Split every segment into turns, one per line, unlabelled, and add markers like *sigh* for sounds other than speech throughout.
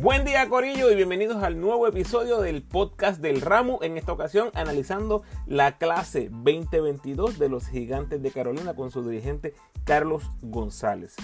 Buen día Corillo y bienvenidos al nuevo episodio del podcast del Ramu, en esta ocasión analizando la clase 2022 de los Gigantes de Carolina con su dirigente Carlos González.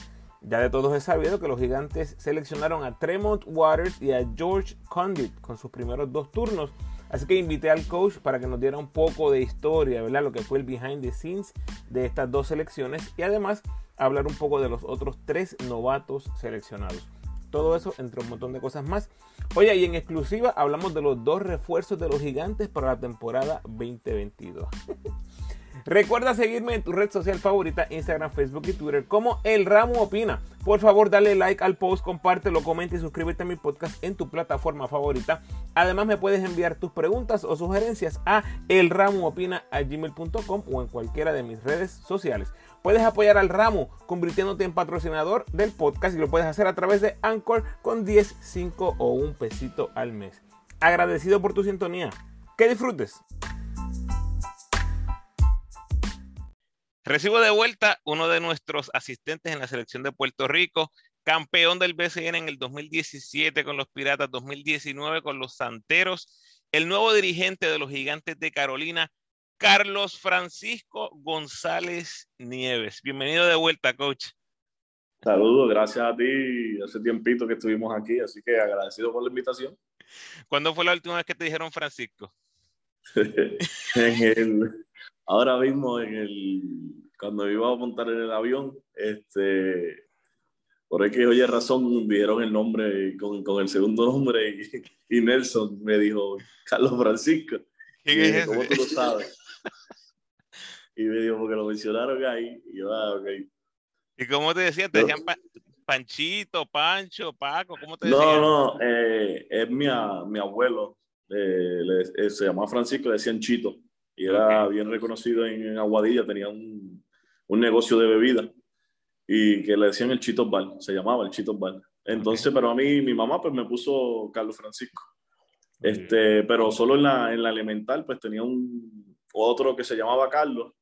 Ya de todos es sabido que los Gigantes seleccionaron a Tremont Waters y a George Condit con sus primeros dos turnos, así que invité al coach para que nos diera un poco de historia, ¿verdad? Lo que fue el behind the scenes de estas dos selecciones y además hablar un poco de los otros tres novatos seleccionados. Todo eso entre un montón de cosas más. Oye, y en exclusiva hablamos de los dos refuerzos de los gigantes para la temporada 2022. *laughs* Recuerda seguirme en tu red social favorita, Instagram, Facebook y Twitter, como El Ramo Opina. Por favor, dale like al post, compártelo, comenta y suscríbete a mi podcast en tu plataforma favorita. Además, me puedes enviar tus preguntas o sugerencias a elramoopina.gmail.com o en cualquiera de mis redes sociales. Puedes apoyar al ramo convirtiéndote en patrocinador del podcast y lo puedes hacer a través de Anchor con 10, 5 o un pesito al mes. Agradecido por tu sintonía. Que disfrutes. Recibo de vuelta uno de nuestros asistentes en la selección de Puerto Rico, campeón del BCN en el 2017 con los Piratas, 2019 con los Santeros, el nuevo dirigente de los Gigantes de Carolina, Carlos Francisco González Nieves. Bienvenido de vuelta, coach.
Saludos, gracias a ti. Hace tiempito que estuvimos aquí, así que agradecido por la invitación.
¿Cuándo fue la última vez que te dijeron Francisco? *laughs*
en el, ahora mismo en el, cuando iba a montar en el avión, este, por ahí que oye razón, dieron el nombre con, con el segundo nombre y, y, Nelson me dijo, Carlos Francisco.
¿Quién es ese?
¿Cómo tú lo sabes? Y me dijo, porque lo mencionaron ahí. Y yo, ah, ok.
¿Y cómo te decían? ¿Te decían pa Panchito, Pancho, Paco? ¿Cómo te decían?
No, no, eh, es mi, mi abuelo. Eh, le, se llamaba Francisco, le decían Chito y era okay. bien reconocido en, en, Aguadilla, tenía un, un, negocio de bebida y que le decían el Chito Bar, se llamaba el Chito Bar. Entonces, okay. pero a mí, mi mamá pues me puso Carlos Francisco. Este, pero solo en la, en la elemental pues tenía un otro que se llamaba Carlos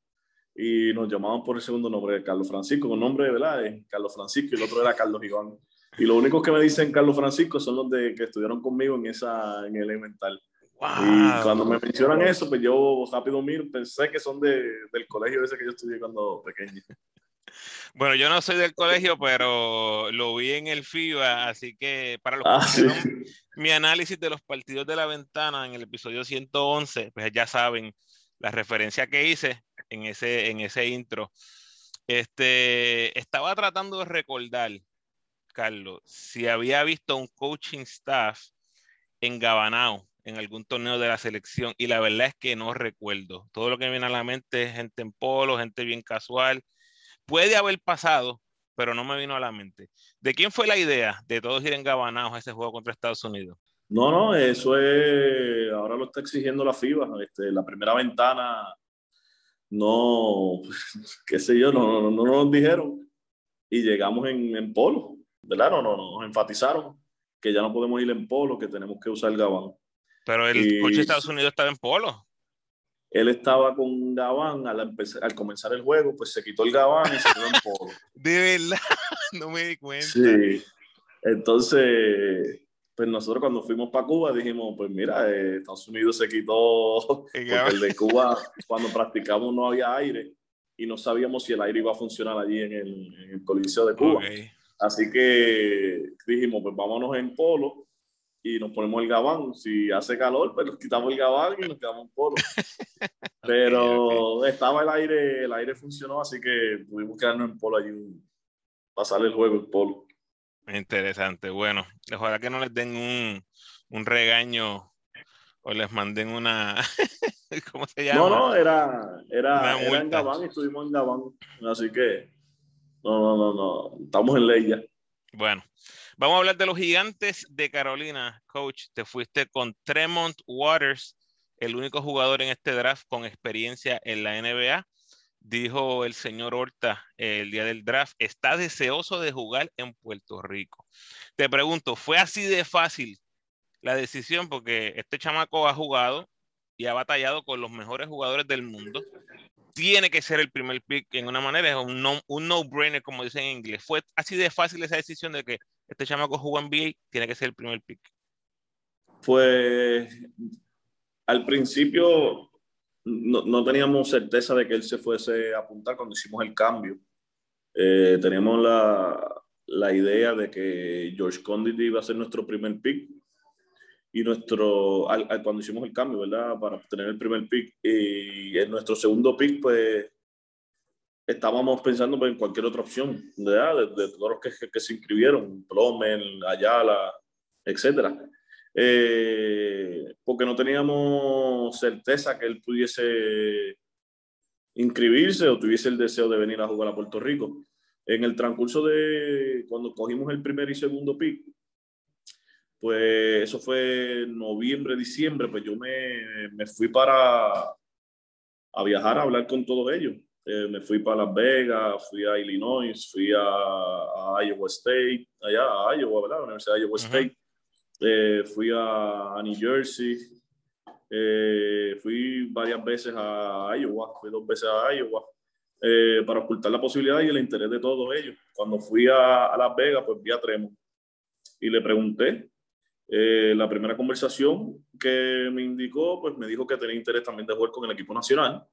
y nos llamaban por el segundo nombre, Carlos Francisco, con nombre, ¿verdad? Es Carlos Francisco y el otro era Carlos Iván. Y los únicos que me dicen Carlos Francisco son los de que estudiaron conmigo en esa en elemental.
Wow.
Y cuando me mencionan eso, pues yo rápido miro, pensé que son de, del colegio ese que yo estudié cuando pequeño.
Bueno, yo no soy del colegio, pero lo vi en el FIBA, así que para los que
Ah, sí.
mi análisis de los partidos de la ventana en el episodio 111, pues ya saben la referencia que hice en ese, en ese intro. Este, estaba tratando de recordar, Carlos, si había visto un coaching staff en Gabanao en algún torneo de la selección y la verdad es que no recuerdo. Todo lo que me viene a la mente es gente en polo, gente bien casual. Puede haber pasado, pero no me vino a la mente. ¿De quién fue la idea de todos ir en Gabanao a ese juego contra Estados Unidos?
No, no, eso es, ahora lo está exigiendo la FIBA. Este, la primera ventana, no, *laughs* qué sé yo, no, no, no nos dijeron. Y llegamos en, en polo, ¿verdad? No, no, nos enfatizaron que ya no podemos ir en polo, que tenemos que usar Gabán.
Pero el
Y-
coach de Estados Unidos estaba en polo.
Él estaba con Gabán, al, empezar- al comenzar el juego, pues se quitó el Gabán y se quedó en polo. *laughs*
De verdad, *laughs* no me di cuenta.
Sí. Entonces, pues nosotros cuando fuimos para Cuba dijimos, pues mira, eh, Estados Unidos se quitó, *laughs*
El
de Cuba, cuando practicamos no había aire y no sabíamos si el aire iba a funcionar allí en el, en el Coliseo de Cuba. Así que dijimos, pues vámonos en polo y nos ponemos el gabán. Si hace calor, pues nos quitamos el gabán y nos quedamos en polo. *laughs* Pero estaba el aire, el aire funcionó, así que pudimos quedarnos en polo allí, pasar el juego en polo.
Interesante. Bueno, ojalá que no les den un, un regaño o les manden una. *laughs* ¿Cómo se llama?
No, no, era, era, en. Gabán y estuvimos en Gabán. Así que, no, no, no, no, estamos en ley ya.
Bueno, vamos a hablar de los gigantes de Carolina. Coach, te fuiste con Tremont Waters, el único jugador en este draft con experiencia en la NBA. Dijo el señor Horta eh, el día del draft, está deseoso de jugar en Puerto Rico. Te pregunto, ¿fue así de fácil la decisión? Porque este chamaco ha jugado y ha batallado con los mejores jugadores del mundo. Tiene que ser el primer pick en una manera, es un no- un no-brainer, como dicen en inglés. ¿Fue así de fácil esa decisión de que este chamaco jugó NBA, tiene que ser el primer pick?
Pues al principio no, teníamos certeza de que él se fuese a apuntar cuando hicimos el cambio. Eh, teníamos la, la, idea de que George Condit iba a ser nuestro primer pick y nuestro, cuando hicimos el cambio, ¿verdad? Para tener el primer pick y en nuestro segundo pick, pues estábamos pensando pues, en cualquier otra opción, ¿verdad? De, todos los que, que, se inscribieron, Plomen, Ayala, etcétera. Eh, porque no teníamos certeza que él pudiese inscribirse o tuviese el deseo de venir a jugar a Puerto Rico. En el transcurso de cuando cogimos el primer y segundo pick, pues eso fue noviembre, diciembre, pues yo me, me fui para a viajar a hablar con todos ellos. Eh, me fui para Las Vegas, fui a Illinois, fui a, Iowa State, allá a Iowa, ¿verdad? La Universidad de Iowa State. Eh, fui a, New Jersey, eh, fui varias veces a Iowa, fui dos veces a Iowa, para ocultar la posibilidad y el interés de todos ellos. Cuando fui a, a Las Vegas, pues vi a Tremo y le pregunté eh, la primera conversación que me indicó, pues me dijo que tenía interés también de jugar con el equipo nacional.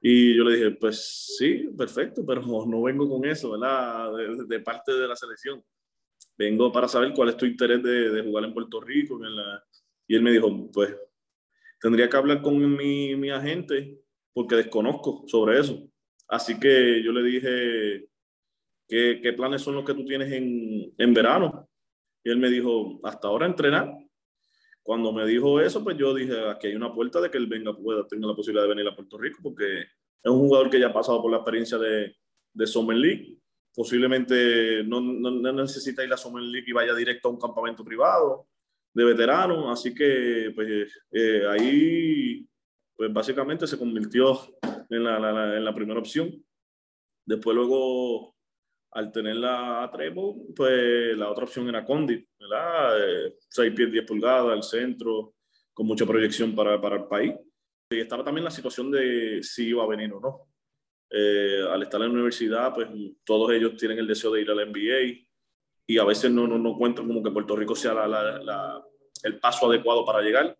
Y yo le dije, pues sí, perfecto, pero *laughs* no vengo con eso, ¿verdad? De, parte de la selección. Vengo para saber cuál es tu interés de, de jugar en Puerto Rico. Y él me dijo, pues tendría que hablar con mi, mi agente porque desconozco sobre eso. Así que yo le dije, ¿qué, qué planes son los que tú tienes en, en verano? Y él me dijo, hasta ahora entrenar. Cuando me dijo eso, pues yo dije, aquí hay una puerta de que él venga, pueda, tenga la posibilidad de venir a Puerto Rico, porque es un jugador que ya ha pasado por la experiencia de, de Summer League. Posiblemente no, no, necesita ir a Summer League y vaya directo a un campamento privado de veteranos. Así que, pues eh, ahí, pues básicamente se convirtió en la, en la primera opción. Después luego al tenerla a Trevo, pues la otra opción era Condit, ¿verdad? 6 eh, pies 10 pulgadas, al centro, con mucha proyección para, para, el país. Y estaba también la situación de si iba a venir o no. Eh, al estar en la universidad, pues todos ellos tienen el deseo de ir a la NBA y a veces no, no, no cuentan como que Puerto Rico sea la, el paso adecuado para llegar.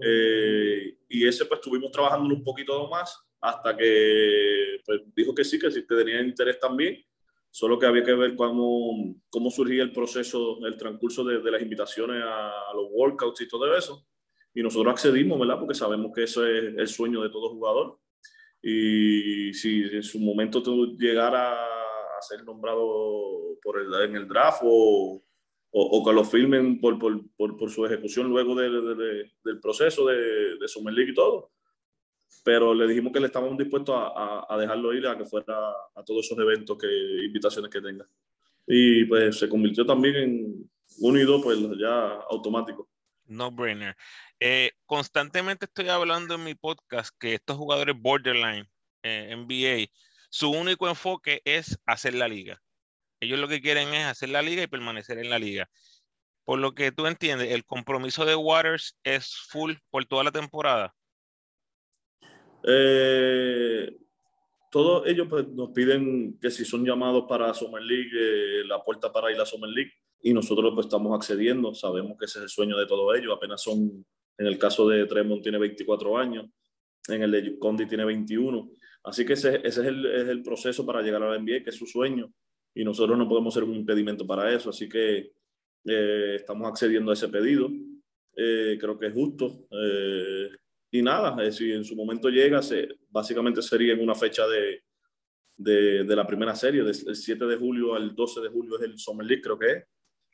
Eh, y ese pues estuvimos trabajando un poquito más hasta que pues, dijo que sí, que sí que tenía interés también solo que había que ver cómo, cómo surgía el proceso, el transcurso de, de las invitaciones a, los workouts y todo eso. Y nosotros accedimos, ¿verdad? Porque sabemos que eso es el sueño de todo jugador. Y si en su momento tú llegara a ser nombrado por el, en el draft o, o, que lo filmen por, por, por, por su ejecución luego de, de, del proceso de, de Summer League y todo, pero le dijimos que le estábamos dispuestos a, a, dejarlo ir a que fuera a todos esos eventos, que invitaciones que tenga. Y pues se convirtió también en uno y dos, pues ya automático.
No brainer. Eh, constantemente estoy hablando en mi podcast que estos jugadores borderline eh, NBA, su único enfoque es hacer la liga. Ellos lo que quieren es hacer la liga y permanecer en la liga. Por lo que tú entiendes, el compromiso de Waters es full por toda la temporada.
Eh, todos ellos pues, nos piden que si son llamados para Summer League, eh, la puerta para ir a Summer League, y nosotros pues, estamos accediendo, sabemos que ese es el sueño de todos ellos, apenas son, en el caso de Tremont tiene 24 años, en el de Condi tiene 21, así que ese, ese es, el, es, el, proceso para llegar a la NBA, que es su sueño, y nosotros no podemos ser un impedimento para eso, así que eh, estamos accediendo a ese pedido, eh, creo que es justo. Eh, y nada, si en su momento llega, se, básicamente sería en una fecha de, de, de la primera serie, del 7 de julio al 12 de julio es el Summer League, creo que es,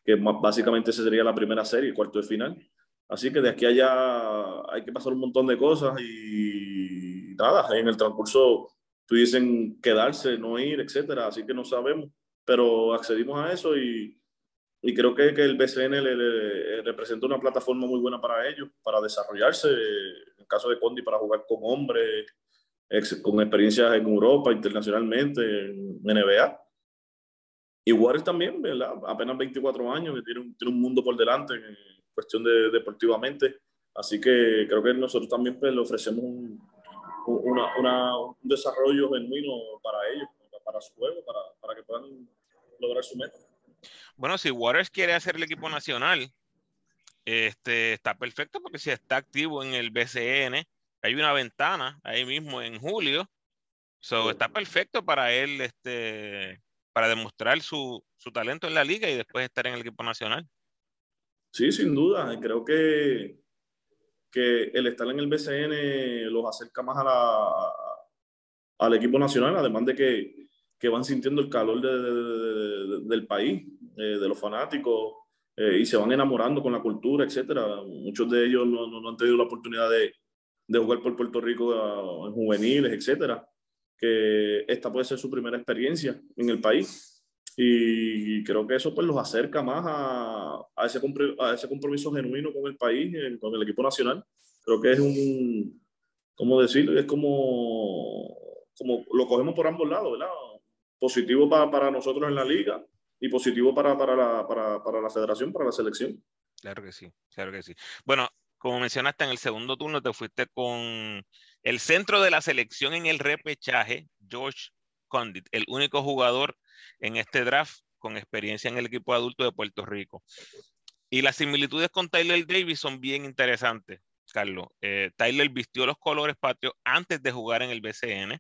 que básicamente esa sería la primera serie, cuarto de final. Así que de aquí a allá hay que pasar un montón de cosas y nada, en el transcurso pudiesen quedarse, no ir, etcétera, así que no sabemos, pero accedimos a eso y, y creo que, que el BCN le, representa una plataforma muy buena para ellos, para desarrollarse caso de Condi para jugar con hombres, con experiencias en Europa, internacionalmente, en NBA. Y Warriors también, ¿verdad? Apenas 24 años, que tiene un, tiene un mundo por delante en cuestión de deportivamente. Así que creo que nosotros también pues, le ofrecemos un, una, una, un desarrollo genuino para ellos, para su juego, para, para que puedan lograr su meta.
Bueno, si Waters quiere hacer el equipo nacional, este, está perfecto porque si está activo en el BCN, hay una ventana ahí mismo en julio. So, está perfecto para él, este, para demostrar su, su talento en la liga y después estar en el equipo nacional.
Sí, sin duda. Creo que, que el estar en el BCN los acerca más a la, al equipo nacional, además de que, que van sintiendo el calor de, del país, eh, de los fanáticos, eh, y se van enamorando con la cultura, etcétera. Muchos de ellos no, no, han tenido la oportunidad de, de jugar por Puerto Rico en juveniles, etcétera. Que esta puede ser su primera experiencia en el país y creo que eso pues los acerca más a, a, ese, a ese compromiso genuino con el país, con el equipo nacional. Creo que es un, ¿cómo decirlo? Es como, como lo cogemos por ambos lados, ¿verdad? Positivo para, para nosotros en la liga y positivo para, para, la, para, para la federación, para la selección.
Claro que sí, claro que sí. Bueno, como mencionaste en el segundo turno, te fuiste con el centro de la selección en el repechaje, George Condit, el único jugador en este draft con experiencia en el equipo adulto de Puerto Rico. Y las similitudes con Tyler Davis son bien interesantes, Carlos. Eh, Tyler vistió los colores patrios antes de jugar en el BCN.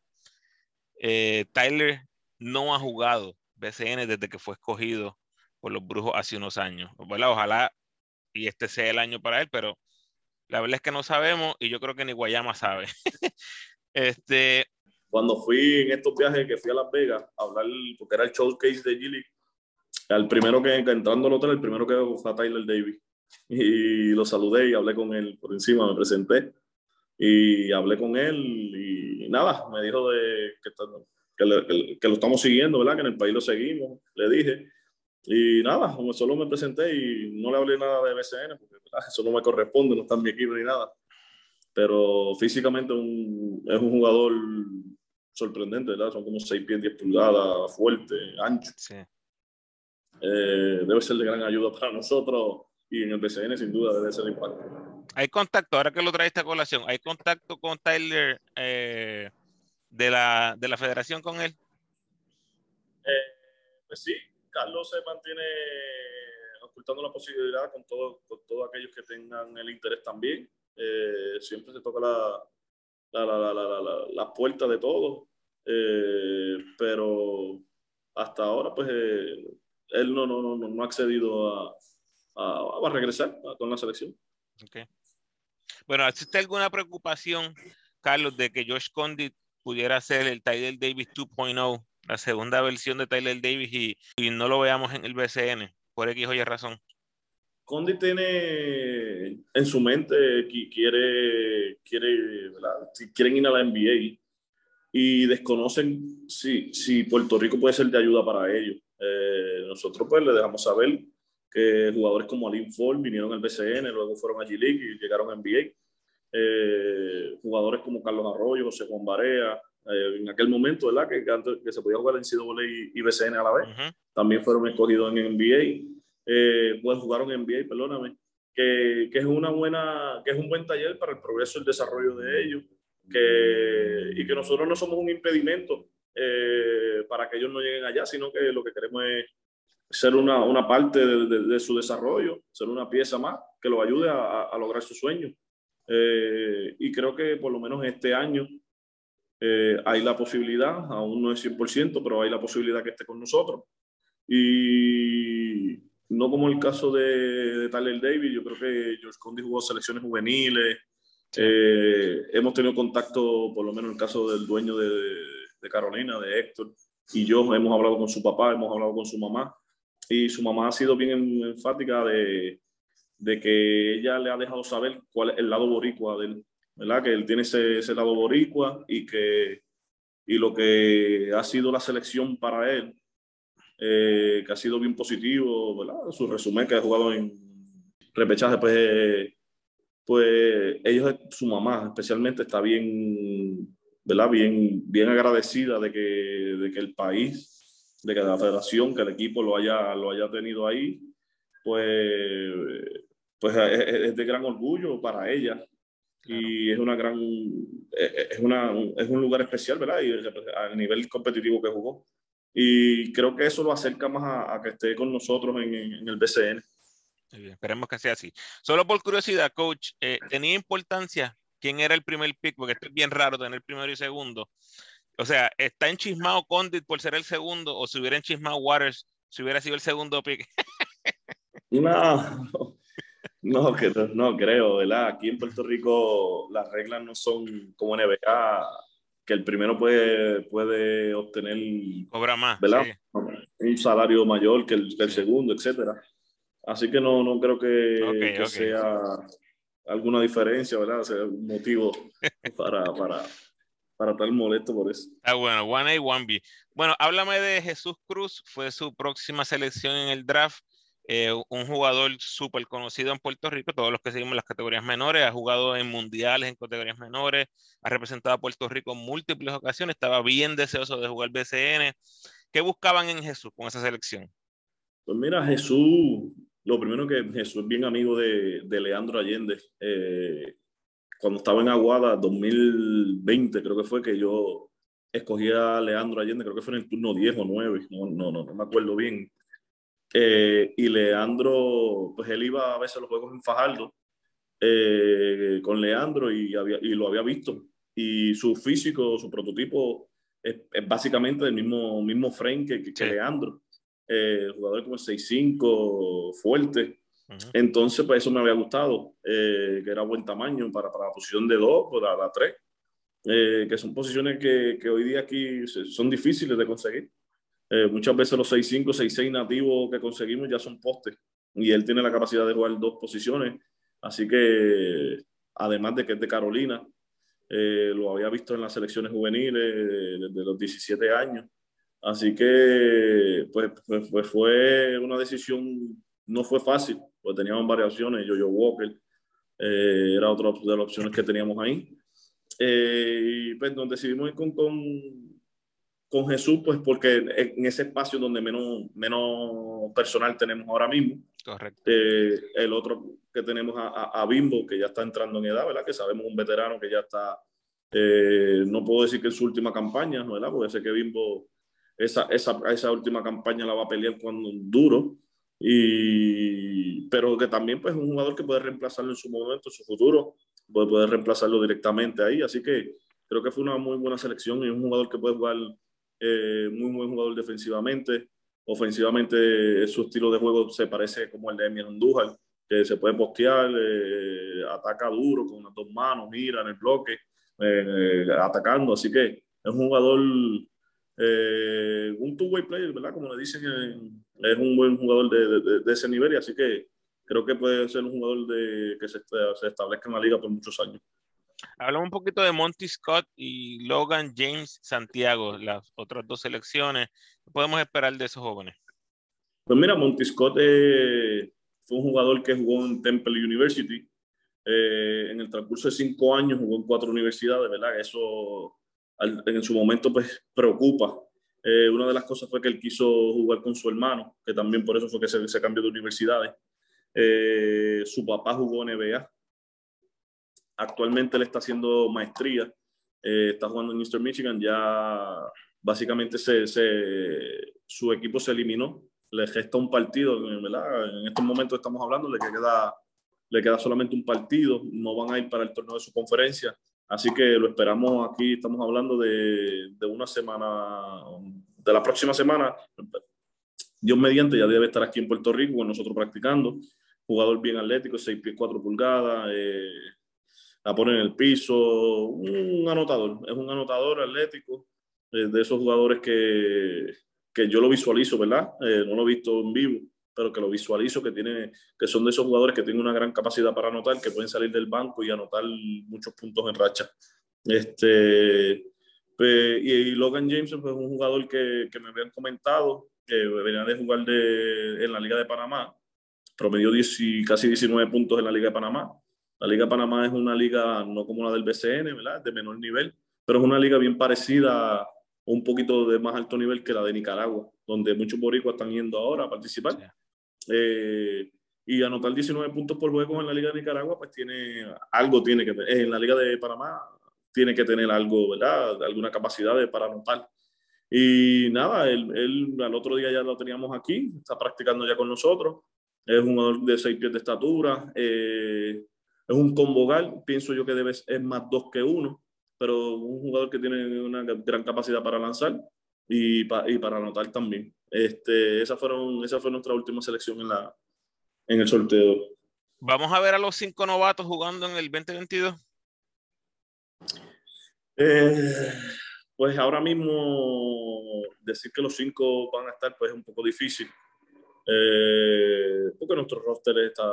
Eh, Tyler no ha jugado BCN desde que fue escogido por los Brujos hace unos años. Ojalá y este sea el año para él, pero la verdad es que no sabemos y yo creo que ni Guayama sabe. *laughs* este,
cuando fui en estos viajes que fui a Las Vegas a hablar, porque era el showcase de Gilly, el primero que, entrando al hotel, el primero que fue a Tyler Davis. Y lo saludé y hablé con él por encima, me presenté y hablé con él y nada, me dijo de que, que, lo estamos siguiendo, ¿verdad? Que en el país lo seguimos, le dije. Y nada, solo me presenté y no le hablé nada de BCN, porque *laughs* eso no me corresponde, no está en mi equipo ni nada. Pero físicamente es un jugador sorprendente, ¿verdad? Son como 6 pies, 10 pulgadas, fuerte, ancho. Sí. Eh, debe ser de gran ayuda para nosotros y en el BCN sin duda debe ser impacto.
¿Hay contacto, ahora que lo trae esta colación, hay contacto con Tyler eh, de, la, de la federación con él?
Eh, pues sí, Carlos se mantiene ocultando la posibilidad con, todo, con todos aquellos que tengan el interés también. siempre se toca la, la, la, la, la puerta de todos, eh, pero hasta ahora, pues, eh, él no, no, no, no ha accedido a, a, a regresar con la selección.
Okay. Bueno, ¿existe alguna preocupación, Carlos, de que Josh Condit pudiera ser el Tyler Davis 2.0, la segunda versión de Tyler Davis y, y, no lo veamos en el BCN, por X o Y razón?
Condi tiene en su mente que quiere, quiere quieren ir a la NBA y desconocen si, si Puerto Rico puede ser de ayuda para ellos. Eh, nosotros pues le dejamos saber que jugadores como Alin Ford vinieron al BCN, luego fueron a G-League y llegaron a NBA. Eh, jugadores como Carlos Arroyo, José Juan Barea, eh, en aquel momento, ¿verdad? Que, que, se podía jugar en CWA y, y BCN a la vez, también fueron escogidos en NBA eh, pues jugaron en NBA, perdóname, que, que, es una buena, que es un buen taller para el progreso y el desarrollo de ellos, que, y que nosotros no somos un impedimento eh, para que ellos no lleguen allá, sino que lo que queremos es ser una, una parte de, de, su desarrollo, ser una pieza más que lo ayude a, a lograr su sueño. Eh, y creo que por lo menos este año eh, hay la posibilidad, aún no es 100%, pero hay la posibilidad que esté con nosotros. Y, no como el caso de, de Tyler Davis, yo creo que George Condi jugó selecciones juveniles. Eh, hemos tenido contacto, por lo menos en el caso del dueño de, de, Carolina, de Héctor, y yo hemos hablado con su papá, hemos hablado con su mamá, y su mamá ha sido bien enfática de, de que ella le ha dejado saber cuál es el lado boricua de él, ¿verdad? Que él tiene ese, ese lado boricua y que y lo que ha sido la selección para él eh, que ha sido bien positivo. Su resumen que ha jugado en repechaje, pues, pues ellos, su mamá especialmente, está bien, ¿verdad? Bien, bien agradecida de que, de que el país, de que la federación, que el equipo lo haya, lo haya tenido ahí, pues, pues es, de gran orgullo para ella. Y es una gran, es, una, es un lugar especial, ¿verdad? Y a nivel competitivo que jugó. y creo que eso lo acerca más a, que esté con nosotros en, el BCN.
esperemos que sea así. Solo por curiosidad, coach, eh, ¿tenía importancia quién era el primer pick? Porque esto es bien raro tener primero y segundo. O sea, ¿está enchismado Condit por ser el segundo o si hubiera enchismado Waters si hubiera sido el segundo pick? *laughs*
no, no, que, no creo, ¿verdad? Aquí en Puerto Rico las reglas no son como NBA, que el primero puede, puede obtener
Cobra más,
¿verdad? un salario mayor que el, segundo, etcétera. Así que no, no creo que, sea alguna diferencia, ¿verdad? sea un motivo *laughs* para, para, para estar molesto por eso.
Ah, bueno, 1A, 1B. Bueno, háblame de Jesús Cruz, fue su próxima selección en el draft. Eh, un jugador súper conocido en Puerto Rico, todos los que seguimos las categorías menores, ha jugado en mundiales en categorías menores, ha representado a Puerto Rico en múltiples ocasiones, estaba bien deseoso de jugar BCN. ¿Qué buscaban en Jesús con esa selección?
Pues mira, Jesús, lo primero que Jesús es bien amigo de, de Leandro Allende. Eh, cuando estaba en Aguada, 2020 creo que fue que yo escogí a Leandro Allende, creo que fue en el turno 10 o 9, no, no, no, no me acuerdo bien. Eh, y Leandro, pues él iba a veces a los juegos en Fajardo eh, con Leandro y, había, y lo había visto. Y su físico, su prototipo es, básicamente del mismo, mismo frame que, que, Leandro. Eh, jugador como 6'5, fuerte. Entonces, pues eso me había gustado, eh, que era buen tamaño para, para la posición de 2, para la 3, que son posiciones que, que, hoy día aquí son difíciles de conseguir. Eh, muchas veces los 6'5, 6'6 nativos que conseguimos ya son postes y él tiene la capacidad de jugar dos posiciones. Así que, además de que es de Carolina, eh, lo había visto en las selecciones juveniles desde los 17 años. Así que, pues, pues, pues, fue una decisión, no fue fácil, pues teníamos varias opciones. Yo, yo Walker eh, era otra de las opciones que teníamos ahí. y pues nos decidimos ir con, con con Jesús, pues porque en ese espacio donde menos, menos personal tenemos ahora mismo.
Correcto.
Eh, el otro que tenemos a, Bimbo, que ya está entrando en edad, ¿verdad? Que sabemos un veterano que ya está, eh, no puedo decir que es su última campaña, ¿verdad? Porque sé que Bimbo, esa, esa, esa última campaña la va a pelear cuando duro. Y, pero que también pues es un jugador que puede reemplazarlo en su momento, en su futuro, puede, puede reemplazarlo directamente ahí. Así que creo que fue una muy buena selección y un jugador que puede jugar eh, muy buen jugador defensivamente. Ofensivamente, su estilo de juego se parece como el de Emil Andújar, que se puede postear, eh, ataca duro con las dos manos, mira en el bloque, eh, atacando. Así que es un jugador, un two-way player, ¿verdad? Como le dicen, es un buen jugador de, de, ese nivel y así que creo que puede ser un jugador de, que se, se establezca en la liga por muchos años.
Hablamos un poquito de Monty Scott y Logan James Santiago, las otras dos selecciones. ¿Qué podemos esperar de esos jóvenes?
Pues mira, Monty Scott eh, fue un jugador que jugó en Temple University. Eh, en el transcurso de cinco años jugó en cuatro universidades, ¿verdad? Eso en su momento pues preocupa. Eh, una de las cosas fue que él quiso jugar con su hermano, que también por eso fue que se, se cambió de universidades. su papá jugó en NBA, Actualmente él está haciendo maestría, eh, está jugando en Eastern Michigan, ya básicamente se, su equipo se eliminó, le gesta un partido. En estos momentos estamos hablando, le queda, le queda solamente un partido, no van a ir para el torneo de su conferencia, así que lo esperamos aquí, estamos hablando de, de una semana, de la próxima semana, Dios mediante ya debe estar aquí en Puerto Rico con nosotros practicando, jugador bien atlético, 6 pies 4 pulgadas, eh, la pone en el piso, un anotador, es un anotador atlético, eh, de esos jugadores que, que yo lo visualizo, ¿verdad? Eh, no lo he visto en vivo, pero que lo visualizo, que, tiene, que son de esos jugadores que tienen una gran capacidad para anotar, que pueden salir del banco y anotar muchos puntos en racha. Este, pues, y, Logan James es pues, un jugador que, que, me habían comentado que venía de jugar de, en la Liga de Panamá, promedió 10, casi 19 puntos en la Liga de Panamá. La Liga Panamá es una liga no como la del BCN, ¿verdad? De menor nivel, pero es una liga bien parecida un poquito de más alto nivel que la de Nicaragua, donde muchos boricuas están yendo ahora a participar. Eh, y anotar 19 puntos por juego en la Liga de Nicaragua, pues tiene algo, tiene que En la Liga de Panamá tiene que tener algo, ¿verdad? Alguna capacidad de, para anotar. Y nada, él, él, al otro día ya lo teníamos aquí, está practicando ya con nosotros. Es un jugador de seis pies de estatura. Eh, es un combogal, pienso yo que debe, es más dos que uno, pero un jugador que tiene una gran capacidad para lanzar y, y para anotar también. Este, esa, fueron, esa fue nuestra última selección en, la, en el sorteo.
¿Vamos a ver a los cinco novatos jugando en el 2022?
Eh, pues ahora mismo decir que los cinco van a estar pues es un poco difícil. Eh, porque nuestro roster está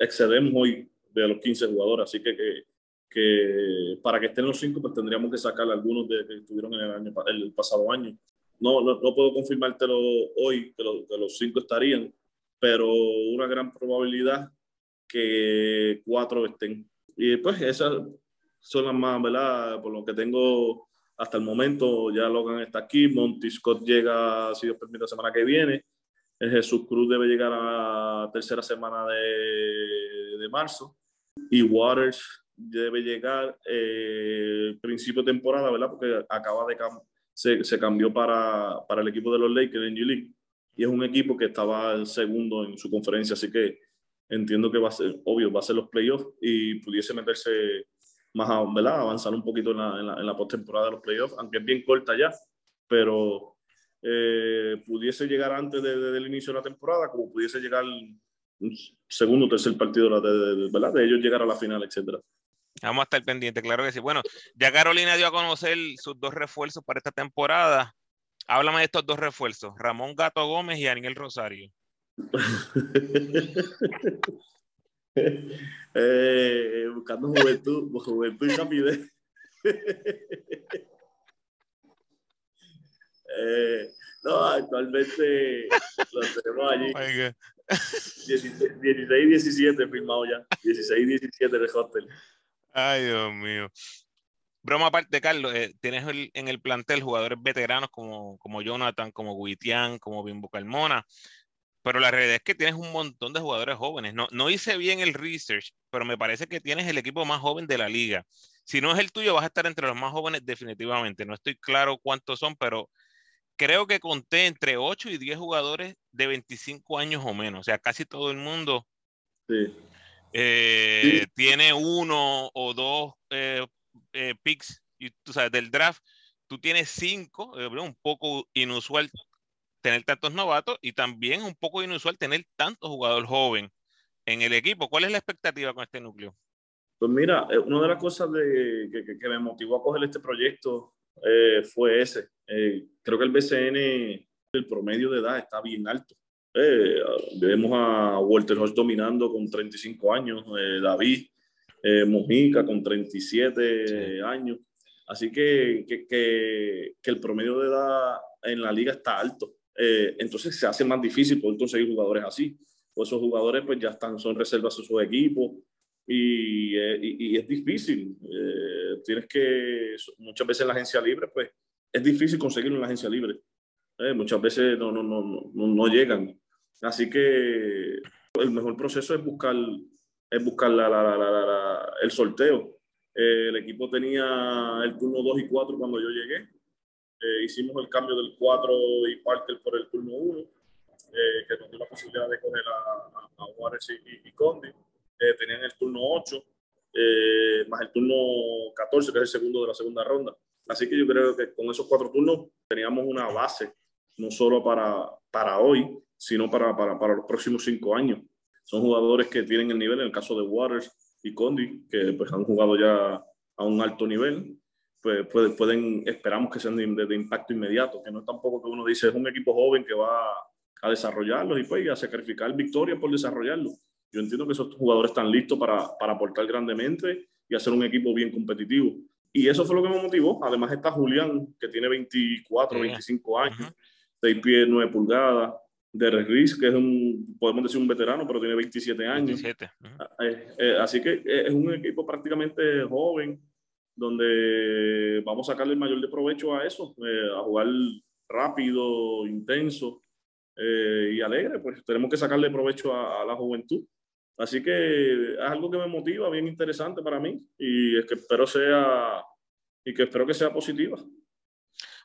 excedemos hoy de los 15 jugadores, así que, que, para que estén los cinco pues tendríamos que sacar algunos de, que estuvieron en el, pasado año. No, no, no puedo confirmártelo hoy que, los cinco estarían, pero una gran probabilidad que cuatro estén. Y pues esas son las más, ¿verdad? Por lo que tengo hasta el momento, ya Logan está aquí, Monty Scott llega, si Dios permite, la semana que viene. Jesús Cruz debe llegar a la tercera semana de, de marzo. Y Waters debe llegar eh, principio de temporada, ¿verdad? Porque acaba de se, se cambió para, para, el equipo de los Lakers en G-League. Y es un equipo que estaba el segundo en su conferencia, así que entiendo que va a ser, obvio, va a ser los playoffs y pudiese meterse más, ¿verdad? Avanzar un poquito en la, en la, en la postemporada de los playoffs, aunque es bien corta ya, pero eh, pudiese llegar antes de, de, del inicio de la temporada, como pudiese llegar un segundo o tercer partido de, ¿verdad? de ellos llegar a la final, etcétera.
Vamos a estar pendientes, claro que sí. Bueno, ya Carolina dio a conocer sus dos refuerzos para esta temporada. Háblame de estos dos refuerzos, Ramón Gato Gómez y Daniel Rosario. *laughs*
eh, buscando juventud, juventud y rapidez. *laughs* Eh, no, actualmente lo tenemos allí. 16, y 17 firmado ya. 16 y 17 de hostel.
Ay, Dios mío. Broma aparte, Carlos, eh, tienes el, en el plantel jugadores veteranos como, como Jonathan, como Guitián, como Bimbo Carmona, pero la realidad es que tienes un montón de jugadores jóvenes. No, no hice bien el research, pero me parece que tienes el equipo más joven de la liga. Si no es el tuyo, vas a estar entre los más jóvenes definitivamente. No estoy claro cuántos son, pero creo que conté entre 8 y 10 jugadores de 25 años o menos. O sea, casi todo el mundo
sí.
Eh, sí. tiene uno o dos eh, eh, picks y, tú sabes, del draft. Tú tienes cinco, eh, un poco inusual tener tantos novatos y también un poco inusual tener tantos jugadores joven en el equipo. ¿Cuál es la expectativa con este núcleo?
Pues mira, una de las cosas de, que, que, me motivó a coger este proyecto eh, fue ese. Eh, creo que el BCN, el promedio de edad está bien alto. Eh, vemos a Walter Hodge dominando con 35 años, eh, David Mojica con 37 sí. años. Así que, que, que, que, el promedio de edad en la liga está alto. entonces se hace más difícil poder conseguir jugadores así. Pues esos jugadores pues ya están, son reservas a sus equipos, y, y, y, es difícil. Eh, tienes que, muchas veces en la agencia libre, pues es difícil conseguirlo en la agencia libre. Eh, muchas veces no, no, no, no, no llegan. Así que el mejor proceso es buscar, es buscar la, la, la, el sorteo. Eh, el equipo tenía el turno 2 y 4 cuando yo llegué. Eh, hicimos el cambio del 4 y Parker por el turno 1, que nos dio la posibilidad de coger a, a, a Juárez y, y Condi eh, tenían el turno 8, eh, más el turno 14, que es el segundo de la segunda ronda. Así que yo creo que con esos cuatro turnos teníamos una base, no solo para, para hoy, sino para, para, para los próximos cinco años. Son jugadores que tienen el nivel, en el caso de Waters y Condi, que pues han jugado ya a un alto nivel, pues pueden, pueden esperamos que sean de, de, impacto inmediato, que no es tampoco que uno dice es un equipo joven que va a desarrollarlos y pues a sacrificar victoria por desarrollarlo. Yo entiendo que esos jugadores están listos para, para aportar grandemente y hacer un equipo bien competitivo. Y eso fue lo que me motivó. Además está Julián, que tiene 24, yeah. 25 años, uh -huh. 6 pies, 9 pulgadas. Derek Riz, que es un, podemos decir un veterano, pero tiene 27 años.
27. Uh -huh.
eh, eh, así que eh, es un equipo prácticamente joven, donde vamos a sacarle el mayor de provecho a eso, eh, a jugar rápido, intenso eh, y alegre. Pues tenemos que sacarle provecho a, a la juventud. Así que es algo que me motiva, bien interesante para mí y es que espero sea y que espero que sea positiva.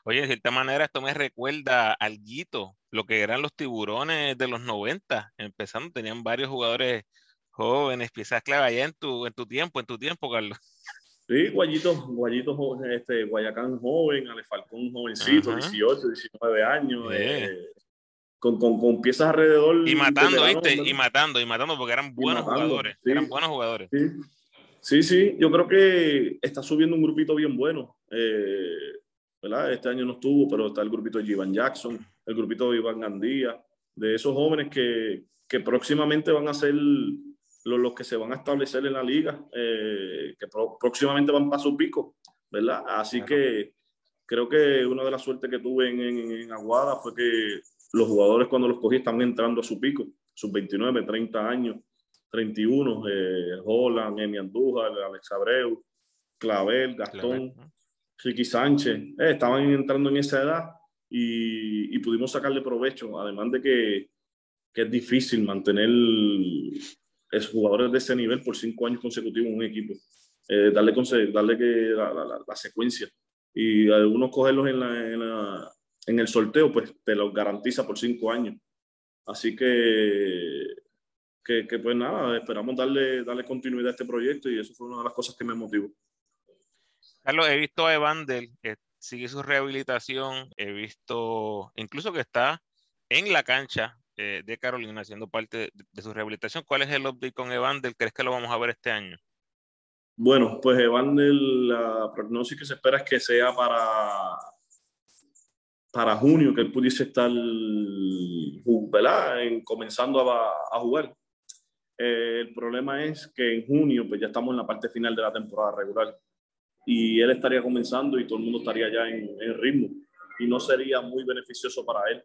Oye, de cierta manera esto me recuerda al Guito, lo que eran los tiburones de los 90, empezando, tenían varios jugadores jóvenes, piezas clave allá en tu, en tu tiempo, en tu tiempo, Carlos.
Sí, Guayito, Guayito, este, Guayacán joven, Ale Falcón jovencito, 18, 19 años, eh, con, con, con, piezas alrededor.
Y matando, ¿viste? Y matando, y matando, porque eran buenos jugadores. Eran buenos jugadores.
Sí. sí. sí, yo creo que está subiendo un grupito bien bueno. Eh, ¿verdad? Este año no estuvo, pero está el grupito de Ivan Jackson, el grupito de Iván Gandía, de esos jóvenes que, que próximamente van a ser los, que se van a establecer en la liga, eh, que próximamente van para su pico, ¿verdad? Así que creo que una de las suertes que tuve en, en, Aguada fue que los jugadores cuando los cogí están entrando a su pico, sus 29, 30 años, 31, eh, Holland, Emi Andújar, Alex Abreu, Clavel, Gastón, Ricky Sánchez, eh, estaban entrando en esa edad y, y, pudimos sacarle provecho, además de que, que es difícil mantener es jugadores de ese nivel por cinco años consecutivos en un equipo. Eh, darle, darle que la, la, secuencia. Y algunos cogerlos en, la, en, el sorteo, pues te los garantiza por cinco años. Así que, que, que, pues nada, esperamos darle, darle continuidad a este proyecto y eso fue una de las cosas que me motivó.
Carlos, he visto a Evander, que sigue su rehabilitación, he visto incluso que está en la cancha eh, de Carolina haciendo parte de, su rehabilitación. ¿Cuál es el update con Evander? ¿Crees que lo vamos a ver este año?
Bueno, pues Evander, la prognosis que se espera es que sea para, para junio, que él pudiese estar En, comenzando a, a jugar. Eh, el problema es que en junio, pues ya estamos en la parte final de la temporada regular y él estaría comenzando y todo el mundo estaría ya en, en ritmo y no sería muy beneficioso para él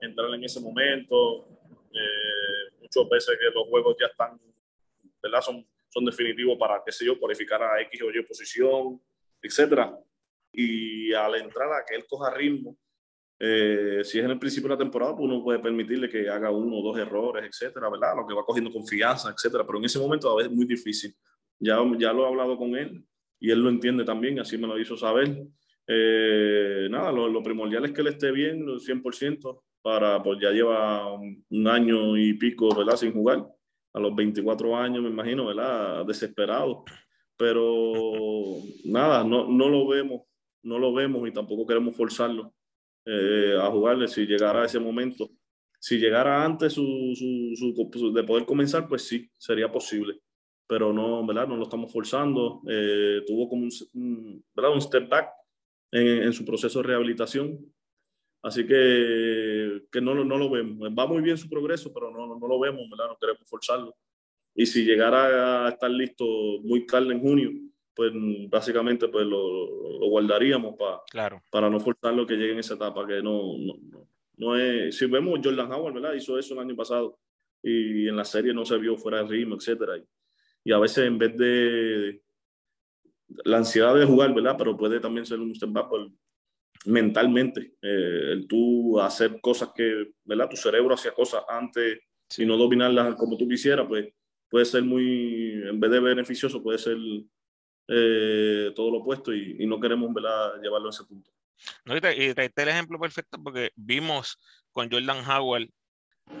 entrar en ese momento. Eh, muchas veces que los juegos ya están, ¿verdad? Son, son definitivos para, qué sé yo, cualificar a X o Y posición, etcétera. Y al entrar a que él coja ritmo, eh, si es en el principio de la temporada, pues uno puede permitirle que haga uno o dos errores, etcétera, ¿verdad? Lo que va cogiendo confianza, etcétera. Pero en ese momento a veces es muy difícil. Ya, ya lo he hablado con él y él lo entiende también, así me lo hizo saber. Eh, nada, lo, lo, primordial es que él esté bien, 100%, para, pues ya lleva un, año y pico, ¿verdad? Sin jugar. A los 24 años, me imagino, ¿verdad? Desesperado. Pero nada, no, no lo vemos, no lo vemos y tampoco queremos forzarlo eh, a jugarle si llegara a ese momento. Si llegara antes su, su, de poder comenzar, pues sí, sería posible. Pero no, ¿verdad? No lo estamos forzando. Eh, tuvo como un, ¿verdad? un step back en, en, su proceso de rehabilitación Así que, que no, no, lo vemos. Va muy bien su progreso, pero no, no, lo vemos, ¿verdad? No queremos forzarlo. Y si llegara a estar listo muy tarde en junio, pues básicamente pues lo, lo guardaríamos para,
claro.
para no forzarlo que llegue en esa etapa, que no, no, no, es... Si vemos Jordan Howard, ¿verdad? Hizo eso el año pasado y en la serie no se vio fuera de ritmo, etcétera. Y, y a veces en vez de la ansiedad de jugar, ¿verdad? Pero puede también ser un step back por, mentalmente, eh, el tú hacer cosas que, ¿verdad? Tu cerebro hacía cosas antes y no dominarlas como tú quisieras, pues puede ser muy, en vez de beneficioso, puede ser eh, todo lo opuesto y, no queremos, ¿verdad? Llevarlo a ese punto.
No, y, traiste el ejemplo perfecto porque vimos con Jordan Howard,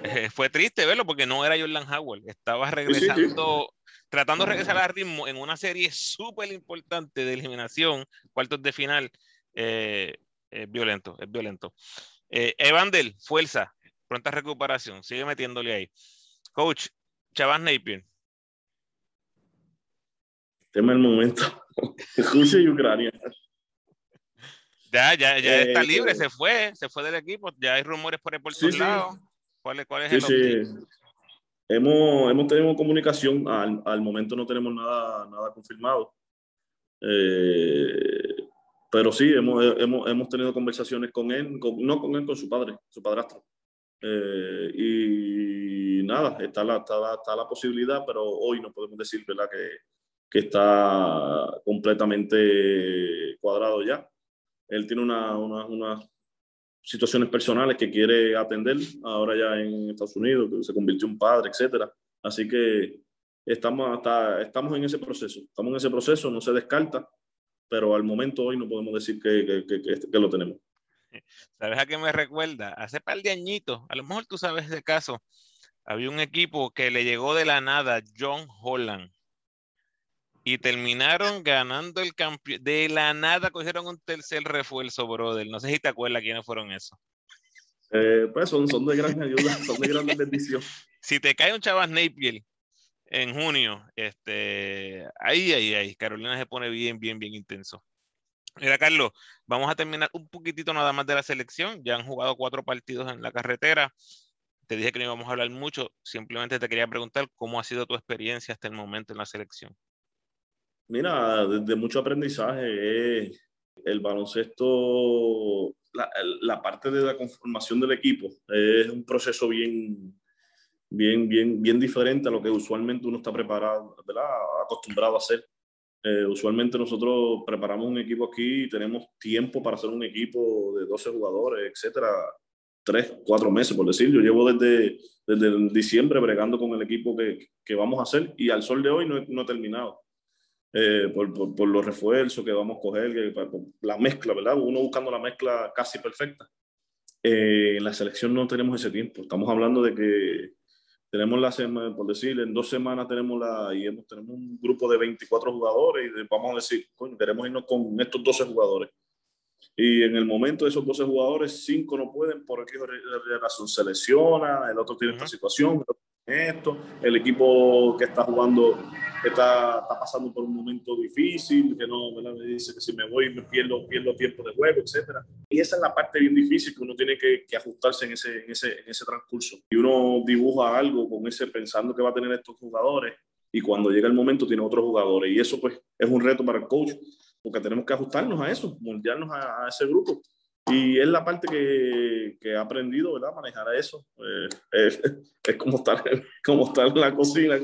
eh, fue triste verlo porque no era Jordan Howard, estaba regresando, tratando de regresar al ritmo en una serie súper importante de eliminación, cuartos de final. Eh, es violento, es violento. Eh, Evandel, fuerza, pronta recuperación, sigue metiéndole ahí. Coach, Chavas Napier.
Tema el momento. *laughs* Rusia y Ucrania.
Ya, ya, ya está eh, libre, se fue, se fue del equipo, ya hay rumores por el por todos lados. ¿Cuál, ¿Cuál, es el sí.
Hemos, hemos tenido comunicación, al, al, momento no tenemos nada, nada confirmado. Eh, pero sí, hemos, hemos, hemos tenido conversaciones con él, no con él, con su padre, su padrastro. Eh, y nada, está la, está, está, la posibilidad, pero hoy no podemos decir ¿verdad? Que, que está completamente cuadrado ya. Él tiene unas una, una situaciones personales que quiere atender ahora ya en Estados Unidos, que se convirtió en padre, etcétera. Así que estamos, hasta, estamos en ese proceso, estamos en ese proceso, no se descarta, pero al momento hoy no podemos decir que, que, que, que lo tenemos.
¿Sabes a qué me recuerda? Hace par de añitos, a lo mejor tú sabes de caso, había un equipo que le llegó de la nada John Holland y terminaron ganando el campeón. De la nada cogieron un tercer refuerzo, brother. No sé si te acuerdas quiénes fueron esos.
Eh, pues son, son de gran ayuda, son de gran bendición. *laughs*
si te cae un Chavas Napier en junio, este, ahí, ahí, ahí, Carolina se pone bien, bien, bien intenso. Mira, Carlos, vamos a terminar un poquitito nada más de la selección. Ya han jugado cuatro partidos en la carretera. Te dije que no íbamos a hablar mucho. Simplemente te quería preguntar cómo ha sido tu experiencia hasta el momento en la selección.
Mira, de, mucho aprendizaje. el baloncesto, la, parte de la conformación del equipo es un proceso bien, bien, bien, bien diferente a lo que usualmente uno está preparado, acostumbrado a hacer. Eh, usualmente nosotros preparamos un equipo aquí y tenemos tiempo para hacer un equipo de 12 jugadores, etcétera, tres, cuatro meses, por decir. Yo llevo desde, desde diciembre bregando con el equipo que, que, vamos a hacer y al sol de hoy no no he terminado. Eh, por, por, por, los refuerzos que vamos a coger, que, la mezcla, ¿verdad? Uno buscando la mezcla casi perfecta. Eh, en la selección no tenemos ese tiempo. Estamos hablando de que tenemos la semana, por decir, en dos semanas tenemos la, y hemos, tenemos un grupo de 24 jugadores y vamos a decir, coño, queremos irnos con estos 12 jugadores. Y en el momento de esos 12 jugadores, 5 no pueden por aquí razón se lesiona, el otro tiene esta situación, esto, el equipo que está jugando está, está pasando por un momento difícil, que no, me dice que si me voy me pierdo, pierdo tiempo de juego, etcétera. Y esa es la parte bien difícil que uno tiene que, que ajustarse en ese, en, ese, en ese transcurso. Y uno dibuja algo con ese pensando que va a tener estos jugadores y cuando llega el momento tiene otros jugadores. Y eso pues es un reto para el coach porque tenemos que ajustarnos a eso, moldearnos a, a ese grupo. Y es la parte que, que he aprendido, ¿verdad? Manejar a eso. Eh, es, *laughs* es, como, estar, como estar en la cocina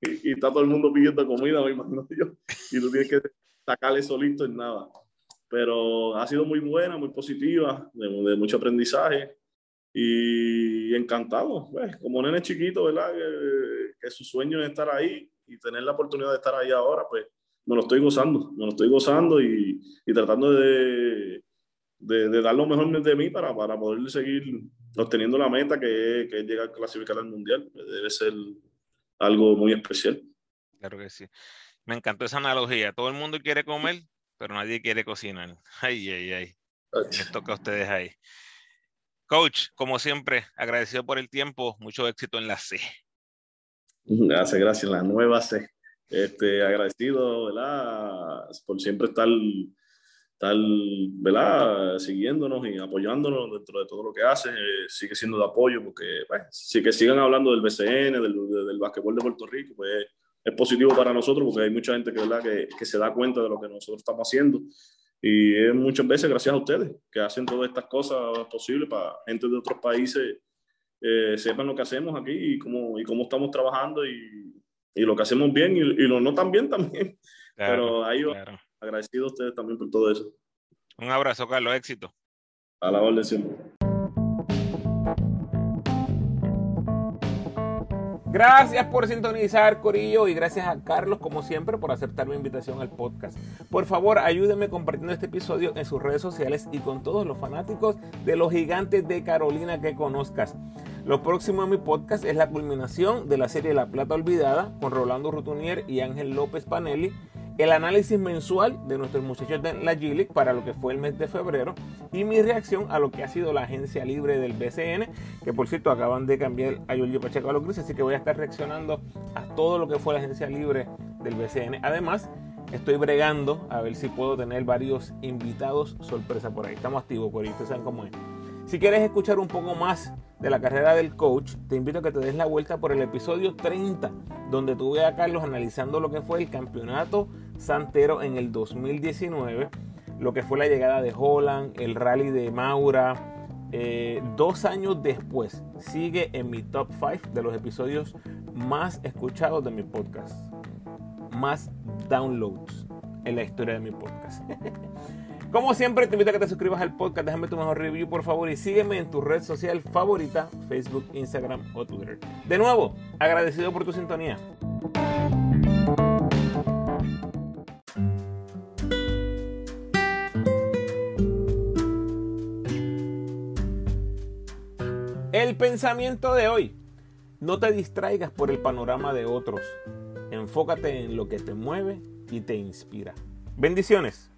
y, y, está todo el mundo pidiendo comida, me imagino yo. Y tú tienes que sacarle solito en nada. Pero ha sido muy buena, muy positiva, de, de mucho aprendizaje. Y encantado, pues, como nene chiquito, ¿verdad? Que, que su sueño es estar ahí y tener la oportunidad de estar ahí ahora, pues me lo estoy gozando, me lo estoy gozando y, y tratando de, de, de, dar lo mejor de mí para, para poder seguir obteniendo la meta que, que es llegar a clasificar al mundial. Debe ser algo muy especial.
Claro que sí. Me encantó esa analogía. Todo el mundo quiere comer, pero nadie quiere cocinar. *laughs* Ay, ay, ay. Les toca a ustedes ahí. Coach, como siempre, agradecido por el tiempo. Mucho éxito en la C.
Gracias, gracias. La nueva C este, agradecido, ¿verdad? Por siempre estar, estar, ¿verdad? Siguiéndonos y apoyándonos dentro de todo lo que hace. Eh, sigue siendo de apoyo porque, pues, sí que sigan hablando del BCN, del, del básquetbol de Puerto Rico, pues es positivo para nosotros porque hay mucha gente que, ¿verdad? Que, que se da cuenta de lo que nosotros estamos haciendo. Y es muchas veces gracias a ustedes que hacen todas estas cosas posibles para gente de otros países eh, sepan lo que hacemos aquí y cómo, y cómo estamos trabajando y y lo que hacemos bien y, y lo no tan bien también. Pero ahí claro. Agradecido a ustedes también por todo eso.
Un abrazo, Carlos, éxito.
A la orden siempre.
Gracias por sintonizar, Corillo, y gracias a Carlos, como siempre, por aceptar mi invitación al podcast. Por favor, ayúdenme compartiendo este episodio en sus redes sociales y con todos los fanáticos de los gigantes de Carolina que conozcas. Lo próximo en mi podcast es la culminación de la serie La Plata Olvidada con Rolando Rutunier y Ángel López Panelli, el análisis mensual de nuestros muchachos de la G-League para lo que fue el mes de febrero y mi reacción a lo que ha sido la agencia libre del BCN, que por cierto acaban de cambiar a Giorgio Pacheco a los grises, así que voy a estar reaccionando a todo lo que fue la agencia libre del BCN. Además, estoy bregando a ver si puedo tener varios invitados sorpresa por ahí. Estamos activos, por ahí, ustedes saben cómo es. Si quieres escuchar un poco más de la carrera del coach, te invito a que te des la vuelta por el episodio 30, donde tuve a Carlos analizando lo que fue el campeonato santero en el 2019, lo que fue la llegada de Holland, el rally de Maura. Eh, dos años después, sigue en mi top 5 de los episodios más escuchados de mi podcast, más downloads en la historia de mi podcast. *laughs* Como siempre, te invito a que te suscribas al podcast, déjame tu mejor review por favor y sígueme en tu red social favorita, Facebook, Instagram o Twitter. De nuevo, agradecido por tu sintonía. Pensamiento de hoy. No te distraigas por el panorama de otros. Enfócate en lo que te mueve y te inspira. Bendiciones.